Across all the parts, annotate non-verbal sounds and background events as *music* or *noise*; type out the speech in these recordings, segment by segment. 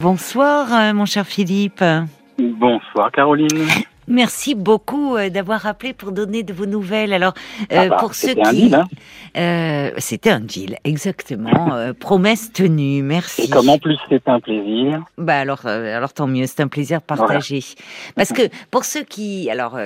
Bonsoir, euh, mon cher Philippe. Bonsoir Caroline. Merci beaucoup euh, d'avoir appelé pour donner de vos nouvelles. Alors, euh, Ah bah, pour ceux c'était un qui, deal, hein. Euh, c'était un deal, exactement. *laughs* euh, promesse tenue. Merci. Et comme en plus c'est un plaisir. Bah alors, euh, alors tant mieux. C'est un plaisir partagé. Parce que pour ceux qui, alors,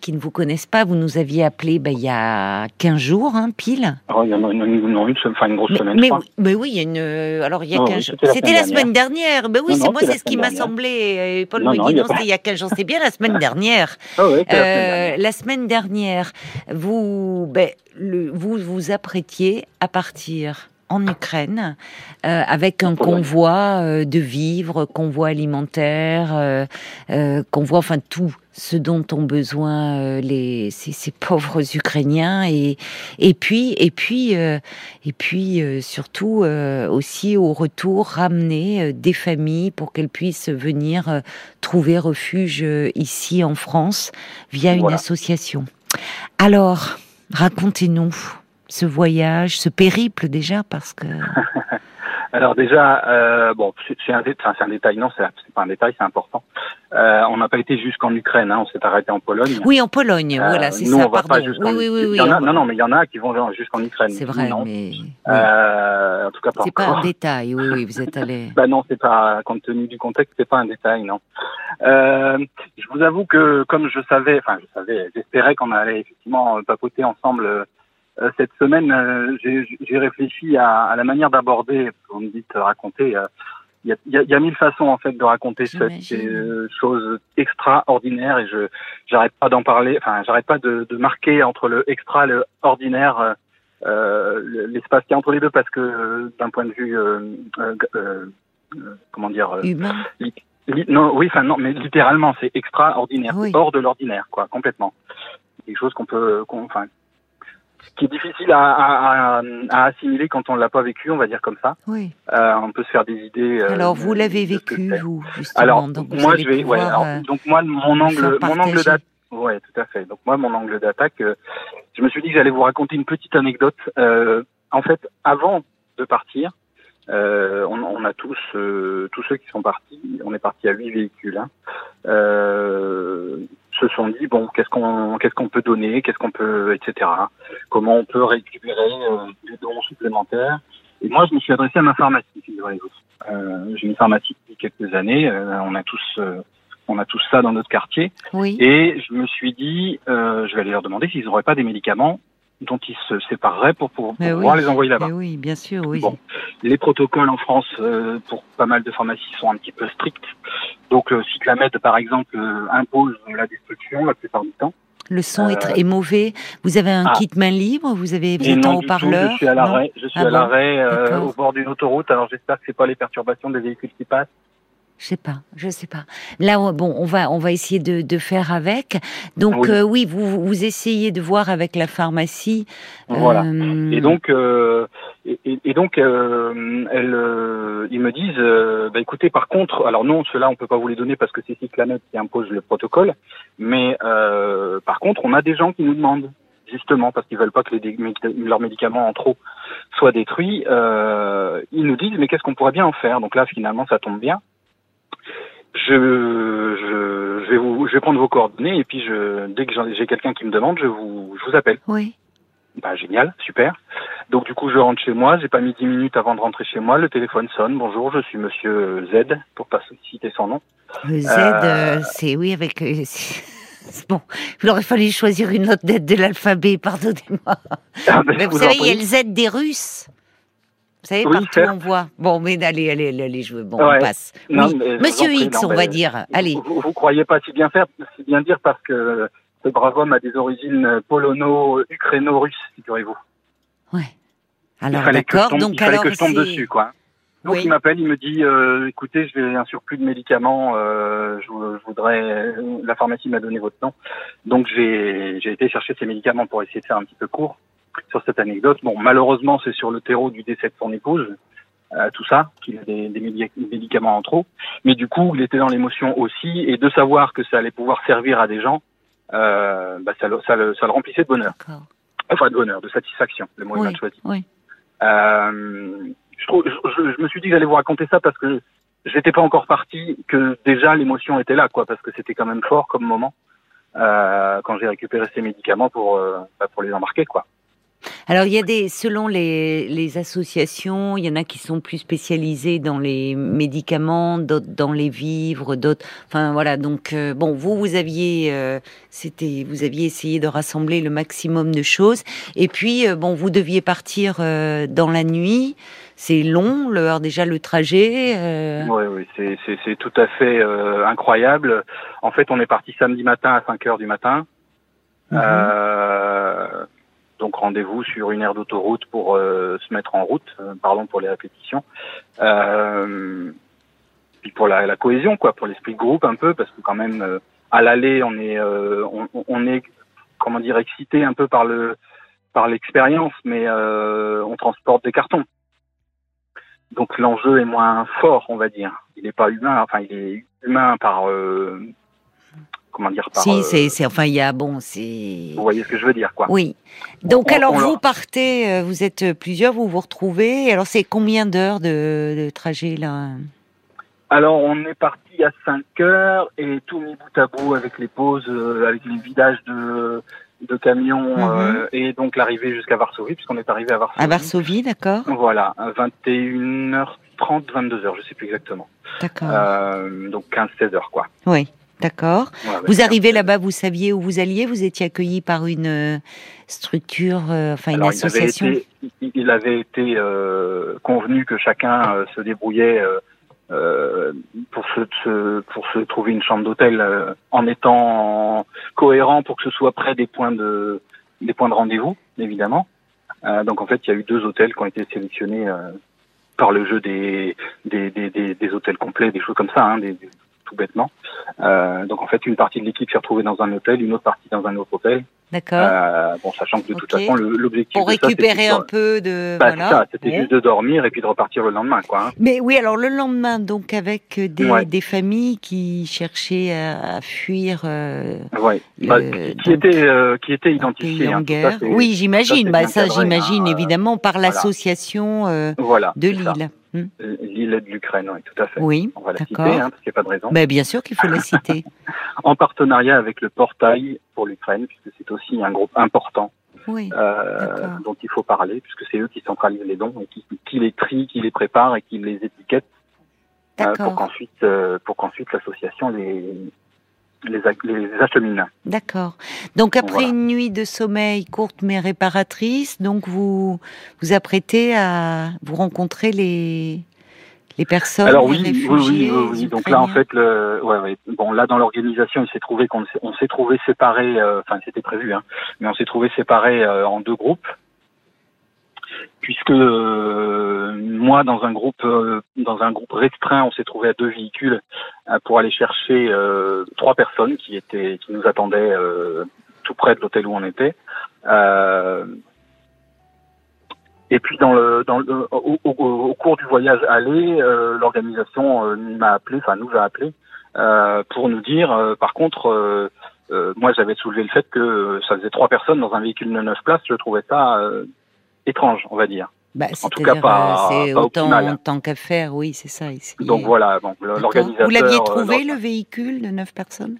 qui ne vous connaissent pas, vous nous aviez appelé bah, il y a 15 jours, hein, pile. Oh, il y en a une, une, une, enfin, une grosse Mais, semaine, mais, oui- mais oui, il y a une. Alors, il y a Oh, 15 oui, jours. c'était la C'était semaine dernière. Ben oui, Non, c'est non, moi, c'est ce qui m'a semblé. Paul Non, me non, dit il y a non, pas- c'était il y a 15 jours. C'est bien la semaine dernière. *laughs* Ah la semaine Euh, dernière. la semaine dernière, vous, ben, le- vous vous apprêtiez à partir en Ukraine euh, avec un convoi euh, de vivres, convoi alimentaire, euh, convoi, enfin tout ce dont ont besoin les ces, ces pauvres Ukrainiens et et puis et puis et puis surtout aussi au retour ramener des familles pour qu'elles puissent venir trouver refuge ici en France via une association. Alors, racontez-nous ce voyage, ce périple déjà, parce que *laughs* Alors déjà, euh, bon, c'est un, détail, non, c'est pas un détail, c'est important. Euh, on n'a pas été jusqu'en Ukraine, hein, on s'est arrêté en Pologne. oui, en Pologne, Euh, voilà, c'est nous, ça, on va pardon. pas jusqu'en Oui, oui, oui, non, non, mais il y en a qui vont jusqu'en Ukraine. C'est Nous, vrai, non. mais en tout cas, pas c'est pas un détail. Oui, oui, vous êtes allé. *laughs* Bah non, c'est pas compte tenu du contexte, c'est pas un détail, non. Je vous avoue que comme je savais, enfin je savais, j'espérais qu'on allait effectivement papoter ensemble cette semaine. euh, j'ai réfléchi à, à la manière d'aborder. Vous me dites euh, raconter. euh, Il y, a, y a- y a mille façons en fait de raconter cette euh, chose extraordinaire et je j'arrête pas d'en parler. Enfin, j'arrête pas de, de marquer entre le extra et le ordinaire. euh, euh, le- l'espace qui est entre les deux parce que euh, d'un point de vue euh, euh, euh, euh, comment dire euh, Humain. li- non oui enfin non mais littéralement c'est extraordinaire Oui. c'est hors de l'ordinaire quoi complètement quelque chose qu'on peut qu'on enfin qui est difficile à, à, à, à assimiler quand on l'a pas vécu on va dire comme ça. Oui. Euh, on peut se faire des idées euh, Alors, vous l'avez vécu, vous, justement. alors donc moi je vais ouais alors, euh, donc moi mon angle mon angle d'attaque ouais tout à fait. Donc moi mon angle d'attaque euh, je me suis dit que j'allais vous raconter une petite anecdote. Euh, en fait avant de partir euh, on, on a tous euh, tous ceux qui sont partis on est parti à huit véhicules hein, euh, se sont dit bon qu'est-ce qu'on qu'est-ce qu'on peut donner qu'est-ce qu'on peut etc comment on peut récupérer euh, des dons supplémentaires. Et moi je me suis adressé à ma pharmacie euh, j'ai une pharmacie depuis quelques années euh, on a tous euh, on a tous ça dans notre quartier. Oui. et je me suis dit euh, je vais aller leur demander s'ils n'auraient pas des médicaments dont ils se sépareraient pour, pour, pour oui. pouvoir les envoyer là-bas oui, bien sûr, oui. Bon. les protocoles en France euh, pour pas mal de pharmacies sont un petit peu stricts. Donc euh, Cyclamed, par exemple, euh, impose la destruction la plupart du temps. Le son est, mauvais. Vous avez un ah. kit main libre? Vous avez vous êtes en haut-parleur? je suis à l'arrêt, je suis Ah à l'arrêt au bord d'une autoroute. Alors j'espère que c'est pas les perturbations des véhicules qui passent. Je sais pas, je sais pas. Là, on- bon, on va, on va essayer de, de faire avec. Donc, Oui. euh, oui, vous, vous essayez de voir avec la pharmacie. Voilà. euh, Et donc, euh, et, donc, elles, ils me disent, bah, écoutez, par contre, alors non, ceux-là, on peut pas vous les donner parce que c'est Cyclamed qui impose le protocole, mais par contre, on a des gens qui nous demandent, justement, parce qu'ils veulent pas que les leurs médicaments en trop soient détruits, ils nous disent, mais qu'est-ce qu'on pourrait bien en faire? Donc là, finalement, ça tombe bien. Je, je, je vais vous, je vais prendre vos coordonnées et puis je, dès que j'ai quelqu'un qui me demande, je vous, je vous appelle. Oui. Bah génial, super. Donc du coup je rentre chez moi, j'ai pas mis dix minutes avant de rentrer chez moi, le téléphone sonne, bonjour, je suis monsieur Z, pour pas citer son nom. Le Z, Euh, euh, c'est oui avec. euh, *laughs* c'est- bon, il aurait fallu choisir une autre lettre de l'alphabet. Pardonnez-moi. Ah, vous en savez, il y a le Z des Russes. Vous savez, Oui, partout on voit. Bon, mais allez, allez, allez, veux. Bon, Ouais. on passe. Non, oui. mais je vous Monsieur X, non, on mais va dire. Allez. Vous, vous croyez pas si bien faire, si bien dire parce que ce brave homme a des origines polono-ukraino-russes, figurez-vous. Ouais. Alors d'accord. Donc il fallait alors que je tombe dessus, quoi. Donc Oui. il m'appelle, il me dit, euh, écoutez, j'ai un surplus de médicaments, euh, je, je voudrais, la pharmacie m'a donné votre nom, donc j'ai été chercher ces médicaments pour essayer de faire un petit peu court sur cette anecdote. Bon, malheureusement, c'est sur le terreau du décès de son épouse, euh, tout ça, qu'il a des, des médi- médicaments en trop, mais du coup, il était dans l'émotion aussi, et de savoir que ça allait pouvoir servir à des gens, euh, bah, ça, le, ça, le, ça le remplissait de bonheur, enfin de bonheur, de satisfaction, le mot est Oui, mal choisi. oui. Euh, je, trouve, je, je- me suis dit que j'allais vous raconter ça parce que je n'étais pas encore parti que déjà l'émotion était là, quoi, parce que c'était quand même fort comme moment euh, quand j'ai récupéré ces médicaments pour euh, bah, pour les embarquer, quoi. Alors il y a des, selon les, les, associations, il y en a qui sont plus spécialisés dans les médicaments, d'autres dans les vivres, d'autres. Enfin voilà, donc euh, bon, vous vous aviez, euh, c'était, vous aviez essayé de rassembler le maximum de choses, et puis euh, bon, vous deviez partir dans la nuit. C'est long, le, déjà le trajet. Oui, oui, c'est tout à fait incroyable. En fait, on est parti samedi matin à 5 heures du matin. Mhm. Donc rendez-vous sur une aire d'autoroute pour euh, se mettre en route, euh, pardon pour les répétitions. Euh, puis pour la, cohésion, quoi, pour l'esprit de groupe un peu, parce que quand même à l'aller on est on, on, est comment dire excité un peu par le par l'expérience, mais on transporte des cartons. Donc l'enjeu est moins fort, on va dire. Il n'est pas humain, enfin il est humain par comment dire par, Si, euh, c'est, enfin, il y a bon, c'est. Vous voyez ce que je veux dire, quoi. Oui. Donc, alors, vous partez, euh, vous êtes plusieurs, vous vous retrouvez. Alors, c'est combien d'heures de, trajet là? Alors, on est parti à 5 heures et tout mis bout à bout avec les pauses, euh, avec les vidages de de camions mhm. et donc l'arrivée jusqu'à Varsovie puisqu'on est arrivé à Varsovie. À Varsovie, d'accord. Voilà, 21h30, 22h, je sais plus exactement. D'accord. donc 15-16 heures, quoi. Oui. D'accord. vous arrivez là-bas, vous saviez où vous alliez Vous étiez accueilli par une euh, structure, euh, enfin une association? Il avait été, euh, convenu que chacun se débrouillait pour se, pour se trouver une chambre d'hôtel en étant cohérent pour que ce soit près des points de des points de rendez-vous, évidemment. donc en fait, il y a eu deux hôtels qui ont été sélectionnés par le jeu des des, des, des, hôtels complets, des choses comme ça, hein, des, tout bêtement. Euh, donc en fait, une partie de l'équipe s'est retrouvée dans un hôtel, une autre partie dans un autre hôtel. D'accord. Euh, bon, sachant que de toute façon, l'objectif. Pour récupérer un peu de. Bah, voilà. C'était juste de dormir et puis de repartir le lendemain, quoi. Hein. Mais oui, alors le lendemain, donc avec des, des familles qui cherchaient à, fuir. Euh, ouais. Bah, qui, étaient euh, qui en hein, oui, j'imagine. Bah, ça, j'imagine hein, évidemment par l'association voilà, de Lille. Hmm. L'île de l'Ukraine, oui, tout à fait. Oui, On va la citer, hein, parce qu'il n'y a pas de raison. Mais bien sûr qu'il faut la citer. *laughs* en partenariat avec le portail pour l'Ukraine, puisque c'est aussi un groupe important oui, euh, dont il faut parler, puisque c'est eux qui centralisent les dons et qui, qui, les trient, qui les préparent et qui les étiquettent euh, pour qu'ensuite, euh, pour qu'ensuite l'association les les, les achemine. D'accord. Donc après une nuit de sommeil courte mais réparatrice, donc vous vous apprêtez à vous rencontrer les les personnes, Alors oui, les réfugiés, oui, oui, oui, Donc là, en fait, le, ouais, ouais. bon, là dans l'organisation, il s'est trouvé qu'on on s'est trouvé séparés. Euh, enfin, c'était prévu, hein, mais on s'est trouvé séparés euh, en deux groupes puisque euh, moi dans un groupe euh, dans un groupe restreint on s'est trouvé à deux véhicules euh, pour aller chercher trois personnes qui étaient qui nous attendaient tout près de l'hôtel où on était. Et puis dans le, dans le au, au, cours du voyage aller l'organisation m'a appelé enfin nous a appelé pour nous dire par contre moi j'avais soulevé le fait que ça faisait trois personnes dans un véhicule de neuf places je trouvais ça étrange, on va dire. Bah, en tout cas, pas, euh, c'est autant tant qu'à faire, oui, c'est ça. Ici. Donc voilà, bon, l'organisateur. Vous l'aviez euh, trouvé le véhicule de neuf personnes?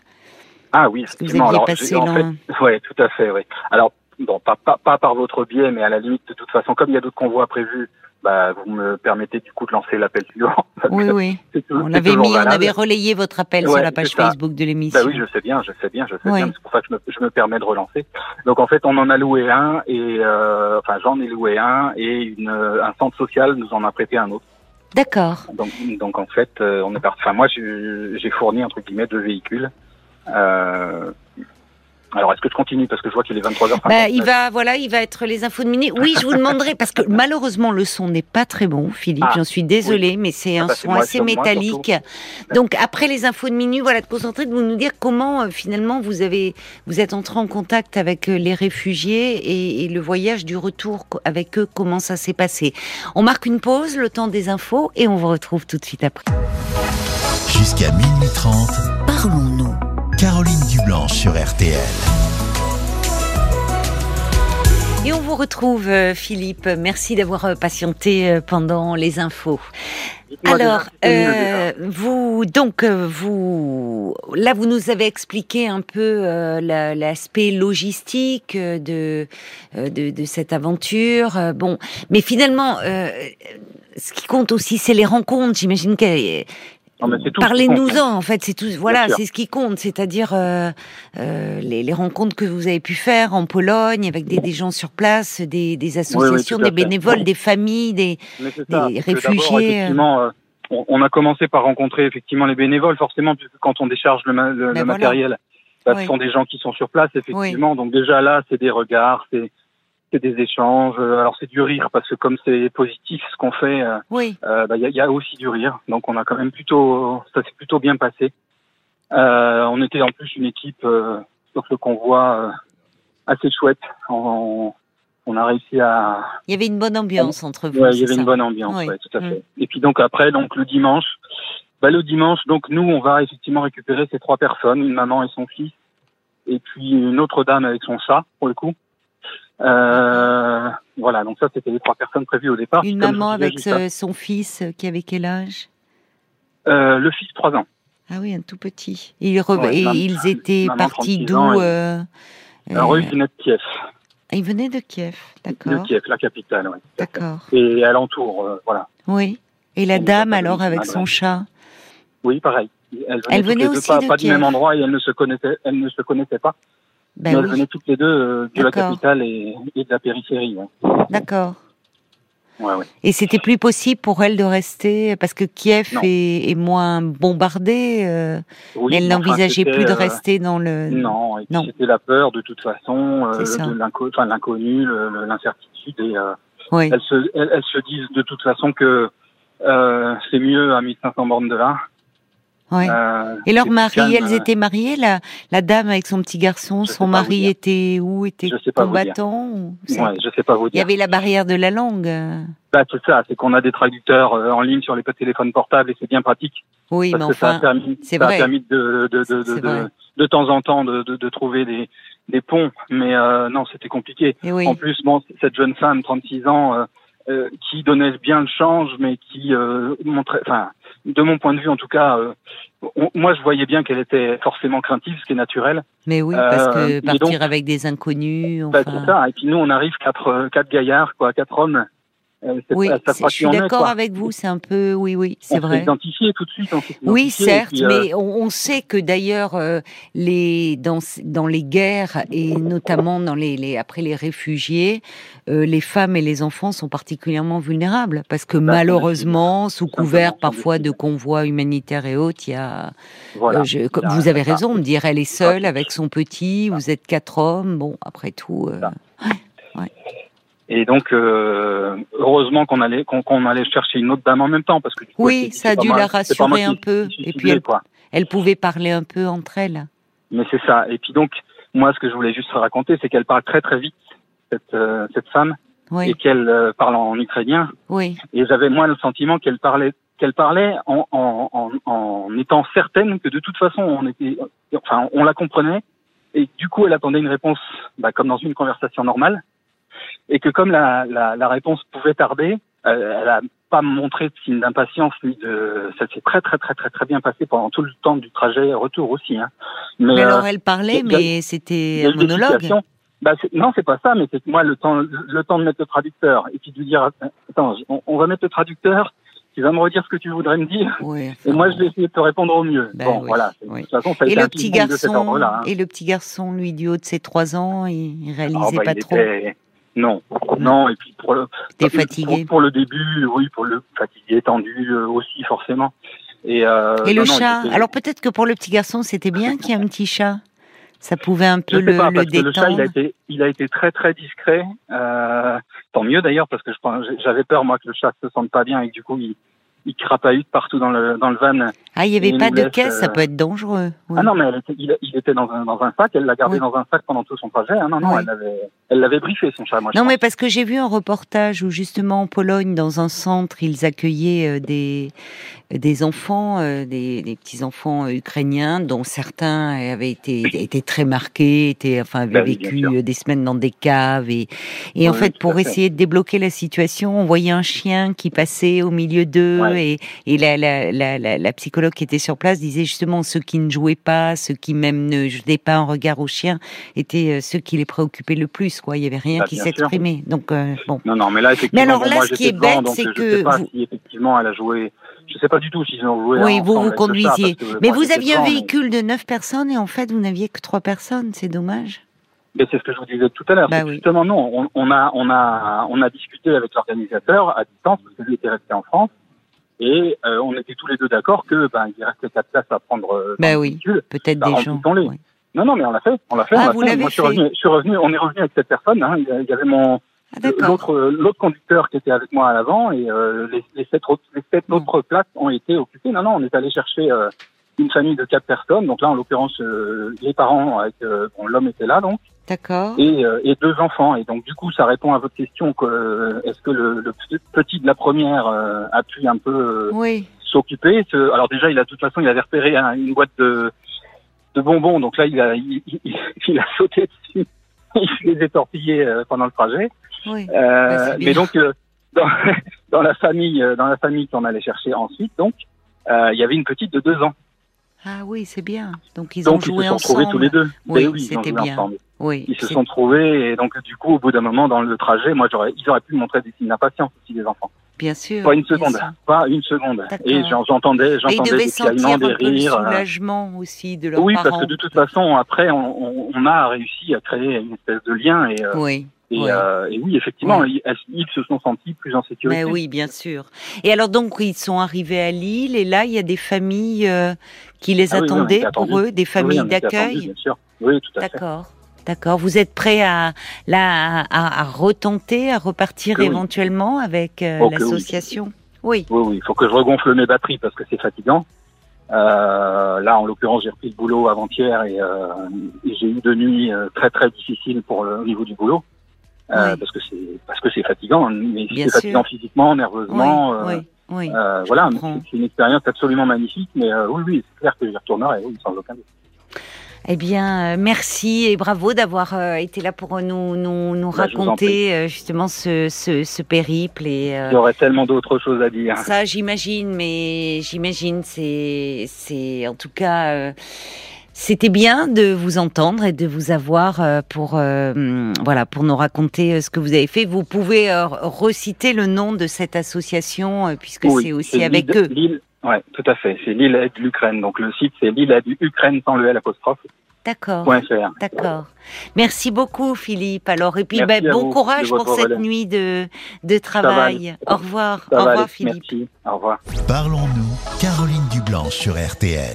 Ah oui, effectivement. Vous aviez passé en fait, *laughs* tout à fait, oui. Alors bon, pas, pas, pas par votre biais, mais à la limite, de toute façon, comme il y a d'autres convois prévus bah, vous me permettez du coup de lancer l'appel suivant. *laughs* Oui, oui. *laughs* on avait mis, on avait relayé votre appel sur la page Facebook de l'émission. Bah oui, je sais bien, je sais bien, je sais bien. C'est pour ça que je me, je me, permets de relancer. Donc en fait, on en a loué un et euh, enfin j'en ai loué un et une, un centre social nous en a prêté un autre. D'accord. Donc, donc en fait, euh, on est parti. Enfin moi, j'ai fourni entre guillemets deux véhicules. Euh, alors, est-ce que je continue parce que je vois qu'il est 23h. Bah, il va, voilà, il va être les infos de minuit. Oui, je vous demanderai parce que malheureusement le son n'est pas très bon, Philippe. Ah, J'en suis désolée, mais c'est ah un bah, son assez métallique. Donc après les infos de minuit, voilà, de concentrer, de vous nous dire comment euh, finalement vous avez, vous êtes entré en contact avec euh, les réfugiés et, et, le voyage du retour avec eux, comment ça s'est passé. On marque une pause, le temps des infos, et on vous retrouve tout de suite après. Jusqu'à minuit 30, parlons-nous. Caroline Dublanche sur RTL. Et on vous retrouve, euh, Philippe. Merci d'avoir euh, patienté euh, pendant les infos. Alors, euh, vous donc vous là vous nous avez expliqué un peu euh, la- l'aspect logistique de, euh, de de cette aventure. Bon, mais finalement, euh, ce qui compte aussi, c'est les rencontres. J'imagine que parlez-nous-en. En fait, c'est tout. Voilà, c'est ce qui compte, c'est-à-dire euh, euh, les, les rencontres que vous avez pu faire en Pologne avec des, des gens sur place, des, des associations, des fait. bénévoles, des familles, des des réfugiés, euh. euh, on, a commencé par rencontrer effectivement les bénévoles, forcément, puisque quand on décharge le, ma- le- Ben le voilà. matériel, bah, Oui. ce sont des gens qui sont sur place, effectivement. Donc déjà là, c'est des regards, c'est c'est des échanges. Euh, Alors c'est du rire parce que comme c'est positif ce qu'on fait, euh, oui. euh, bah, il y, a, il y a aussi du rire. Donc on a quand même plutôt, ça s'est plutôt bien passé. Euh, on était en plus une équipe euh, sur ce convoi euh, assez chouette. On, on a réussi à, Il y avait une bonne ambiance entre vous. Ouais, il y avait ça une bonne ambiance, Oui. ouais, tout à Mm. fait. Et puis donc après, donc le dimanche, bah, le dimanche, donc nous, on va effectivement récupérer ces trois personnes, une maman et son fils, et puis une autre dame avec son chat, pour le coup. Euh, voilà, donc ça, c'était les trois personnes prévues au départ. Une maman disais avec ce- son fils euh, qui avait quel âge? Euh, le fils, trois ans. Ah oui, un tout petit. Ils, re- Ouais, et ils étaient partis 36 ans, d'où euh, euh, rue qui naît de Kiev. Ils venaient de Kiev, De d'accord. Kiev, la capitale, ouais. D'accord. Et alentour, euh, voilà. Oui. Et la dame alors avec son chat? Oui, pareil. Venaient, toutes venaient les deux, aussi pas, de pas du même endroit et elles ne se connaissaient, elles ne se connaissaient pas. Ben mais elles oui, venaient toutes les deux euh, de la capitale et, et de la périphérie. Ouais. d'accord. Ouais, ouais. Et c'était plus possible pour elle de rester parce que Kiev est, est moins bombardé. euh, Oui, mais elle n'envisageait plus de euh, rester dans le. Non, Non. c'était la peur de toute façon, euh, de l'inconnu, l'incertitude. Et Oui. elles, se, elles, elles se disent de toute façon que c'est mieux à 1500 bornes de là. Oui. Euh, Et leur mari, calme, elles euh, étaient mariées la, la dame avec son petit garçon, Je son mari dire. était où? Était Je sais pas dire. combattant ou- Ouais, je sais pas vous Il y dire. avait la barrière de la langue. euh. Bah, c'est ça, c'est qu'on a des traducteurs en ligne sur les téléphones portables et c'est bien pratique. Oui, parce mais que ça a enfin, permis, c'est ça a vrai. permis de, de, de, de, temps en temps de, de, de trouver des, des ponts. Mais euh, non, c'était compliqué. et oui. En plus, bon, cette jeune femme, 36 ans, euh, euh, qui donnait bien le change, mais qui euh, montrait, enfin, de mon point de vue en tout cas, euh, on- moi je voyais bien qu'elle était forcément craintive, ce qui est naturel. Mais oui, parce Euh, que et partir donc- avec des inconnus, Bah, enfin. c'est ça. Et puis nous, on arrive quatre, euh, quatre gaillards, quoi, quatre hommes. Euh, Oui, je suis on d'accord avec vous. C'est un peu, oui, oui, c'est On vrai. identifié tout de suite. on Oui, certes, puis, euh, mais on, on sait que d'ailleurs euh, les dans dans les guerres et notamment dans les, les après les réfugiés, euh, les femmes et les enfants sont particulièrement vulnérables parce que Bah, malheureusement, sous couvert parfois de convois humanitaires et autres, il y a voilà. je- vous avez raison de dire elle est seule avec son petit, vous êtes quatre hommes, bon après tout. Ça. Et donc, euh, heureusement qu'on allait qu'on qu'on allait chercher une autre dame en même temps, parce que du coup, Oui, ça a dû la rassurer un peu, et puis elle- quoi. elle pouvait parler un peu entre elles. Mais c'est ça. Et puis donc, moi, ce que je voulais juste raconter, c'est qu'elle parle très très vite, cette, euh, cette femme, Oui, et qu'elle euh, parle en ukrainien. oui, Et j'avais moi le sentiment qu'elle parlait qu'elle parlait en, en, en, en étant certaine que de toute façon on était, enfin on la comprenait et du coup elle attendait une réponse bah, comme dans une conversation normale et que comme la, la, la réponse pouvait tarder, euh, elle a pas montré de signe d'impatience ni de ça s'est très très très très très bien passé pendant tout le temps du trajet retour aussi. Hein. Mais euh, alors elle parlait, mais c'était un monologue. Bah, non, c'est pas ça, mais c'est que moi, le temps, le temps de mettre le traducteur et puis de lui dire, attends, on, on va mettre le traducteur, tu vas me redire ce que tu voudrais me dire, Oui, et moi, je vais essayer de te répondre au mieux. Ben bon, oui, voilà. De oui. toute façon, ça a Et été le un petit de cet garçon, hein. et le petit garçon, lui, du haut de ses trois ans, il, il Ah, réalisait bah, pas il trop. était- Non, non, et puis pour le, T'es pour- fatigué. Pour, pour le début, oui, pour le fatigué, tendu euh, aussi, forcément. Et, euh, Et le non, chat Alors peut-être que pour le petit garçon, c'était bien qu'il y ait un petit chat. Ça pouvait un peu Je sais le, pas, le parce que le chat, il détendre. a été, il a été très très discret. Euh, tant mieux d'ailleurs, parce que je j'avais peur moi que le chat se sente pas bien et que du coup il, il crapahute partout dans le dans le van. Ah, il n'y avait pas de laisse, caisse, ça euh, peut être dangereux. oui. Ah non, mais elle était, il, il était dans un dans un sac. Elle l'a gardé Oui. dans un sac pendant tout son trajet. Ah non non, Oui. elle l'avait elle l'avait briefé son chat. Moi, Non, mais parce que j'ai vu un reportage où justement en Pologne, dans un centre, ils accueillaient euh, des des enfants, euh, des, des petits enfants ukrainiens, dont certains avaient été étaient très marqués, étaient enfin avaient Bah bien vécu euh, des semaines dans des caves et et en fait pour essayer de débloquer la situation, on voyait un chien qui passait au milieu d'eux Ouais. et et la, la, la, la, psychologue qui était sur place disait justement ceux qui ne jouaient pas, ceux qui même ne jetaient pas un regard au chien, étaient euh, ceux qui les préoccupaient le plus. Quoi, il y avait rien Bah, qui s'exprimait. Donc euh, bon. Non, non, mais là, effectivement, alors bon, là, moi, ce qui est bête, c'est je que sais pas vous- si effectivement elle a joué. Je sais pas du tout s'ils ont joué. Oui, vous vous conduisiez. que Mais vous aviez un mais- véhicule de neuf personnes et en fait vous n'aviez que trois personnes. C'est dommage. Mais c'est ce que je vous disais tout à l'heure. Bah oui. Justement, non, on, on a, on a, on a discuté avec l'organisateur à distance parce que lui était resté en France et euh, on était tous les deux d'accord que ben il restait quatre places à prendre. euh, Bah oui. Peut-être Bah, des gens. Non, non, mais on l'a fait, on l'a fait. Ah, on vous fait. Moi, je suis fait. revenu, je suis revenu, on est revenu avec cette personne. Hein, il y avait mon Ah, l'autre, l'autre conducteur qui était avec moi à l'avant et euh, les, les sept autres, les sept Bon. autres places ont été occupées. Non, non, on est allé chercher euh, une famille de quatre personnes. Donc là, en l'occurrence, euh, les parents avec euh, bon, l'homme était là, donc D'accord. et, euh, et deux enfants. Et donc du coup, ça répond à votre question que euh, est-ce que le, le petit de la première euh, a pu un peu euh, Oui. s'occuper? Alors déjà, il a de toute façon, il avait repéré hein, une boîte de, de bonbons. Donc là, il a, il, il- il *laughs* a sauté dessus. Il les a torpillés euh, pendant le trajet. Oui. Euh, Bah, mais donc euh, *laughs* dans, dans la famille, euh, dans la famille qu'on allait chercher ensuite, donc euh, il y avait une petite de deux ans. Ah oui, c'est bien. Donc ils ont Donc ils joué se sont ensemble. trouvés tous les deux. Oui, Ben oui, c'était bien. ensemble. Oui. Ils se sont trouvés et donc du coup au bout d'un moment dans le trajet, moi j'aurais, ils auraient pu montrer des signes d'impatience aussi des enfants. Bien sûr. Pas une seconde, pas une seconde. Et j'en- j'entendais, j'entendais des sentir un des peu le rires. euh, soulagement aussi de leurs Oui, parents. parce que de toute façon après on, on- on a réussi à créer une espèce de lien et, euh, Oui. Et, oui. euh, et oui effectivement Oui. ils, se sont sentis plus en sécurité. Mais oui, bien sûr. Et alors donc ils sont arrivés à Lille et là il y a des familles euh, qui les Ah oui, oui, attendaient pour eux, des Oui, familles d'accueil. bien sûr. Oui, tout à fait. D'accord. D'accord. Vous êtes prêt à là à, à retenter, à repartir Que oui. éventuellement avec euh, Oh, oui. l'association? Oui. Oui, oui, il faut que je regonfle mes batteries parce que c'est fatigant. Euh, là, en l'occurrence, j'ai repris le boulot avant-hier et, euh, et j'ai eu deux nuits euh, très très difficiles pour le au niveau du boulot euh, Oui. parce que c'est parce que c'est fatigant, mais c'est fatigant physiquement, Oui. nerveusement. euh, oui. Oui. euh, voilà, c'est une expérience absolument magnifique. Mais euh, oui, oui, c'est clair que j'y retournerai, oui, sans aucun doute. Eh bien, merci et bravo d'avoir été là pour nous nous, nous Bah, raconter justement ce, ce, ce périple et euh, J'aurais tellement d'autres choses à dire. Ça, j'imagine, mais j'imagine, c'est, c'est, en tout cas, euh, c'était bien de vous entendre et de vous avoir euh, pour, euh, voilà, pour nous raconter euh, ce que vous avez fait. Vous pouvez euh, reciter le nom de cette association puisque Oui, c'est aussi avec eux. l'île- Ouais, tout à fait. C'est l'île aide l'Ukraine. Donc le site c'est l'île aide Ukraine sans le L apostrophe. D'accord. point fr. D'accord. Merci beaucoup, Philippe. Alors, et puis, ben, bon courage pour cette relais. nuit de, de travail. Au revoir. Ça Au revoir, aller. Philippe. Merci. Au revoir. Parlons-nous, Caroline Dublanche sur RTL.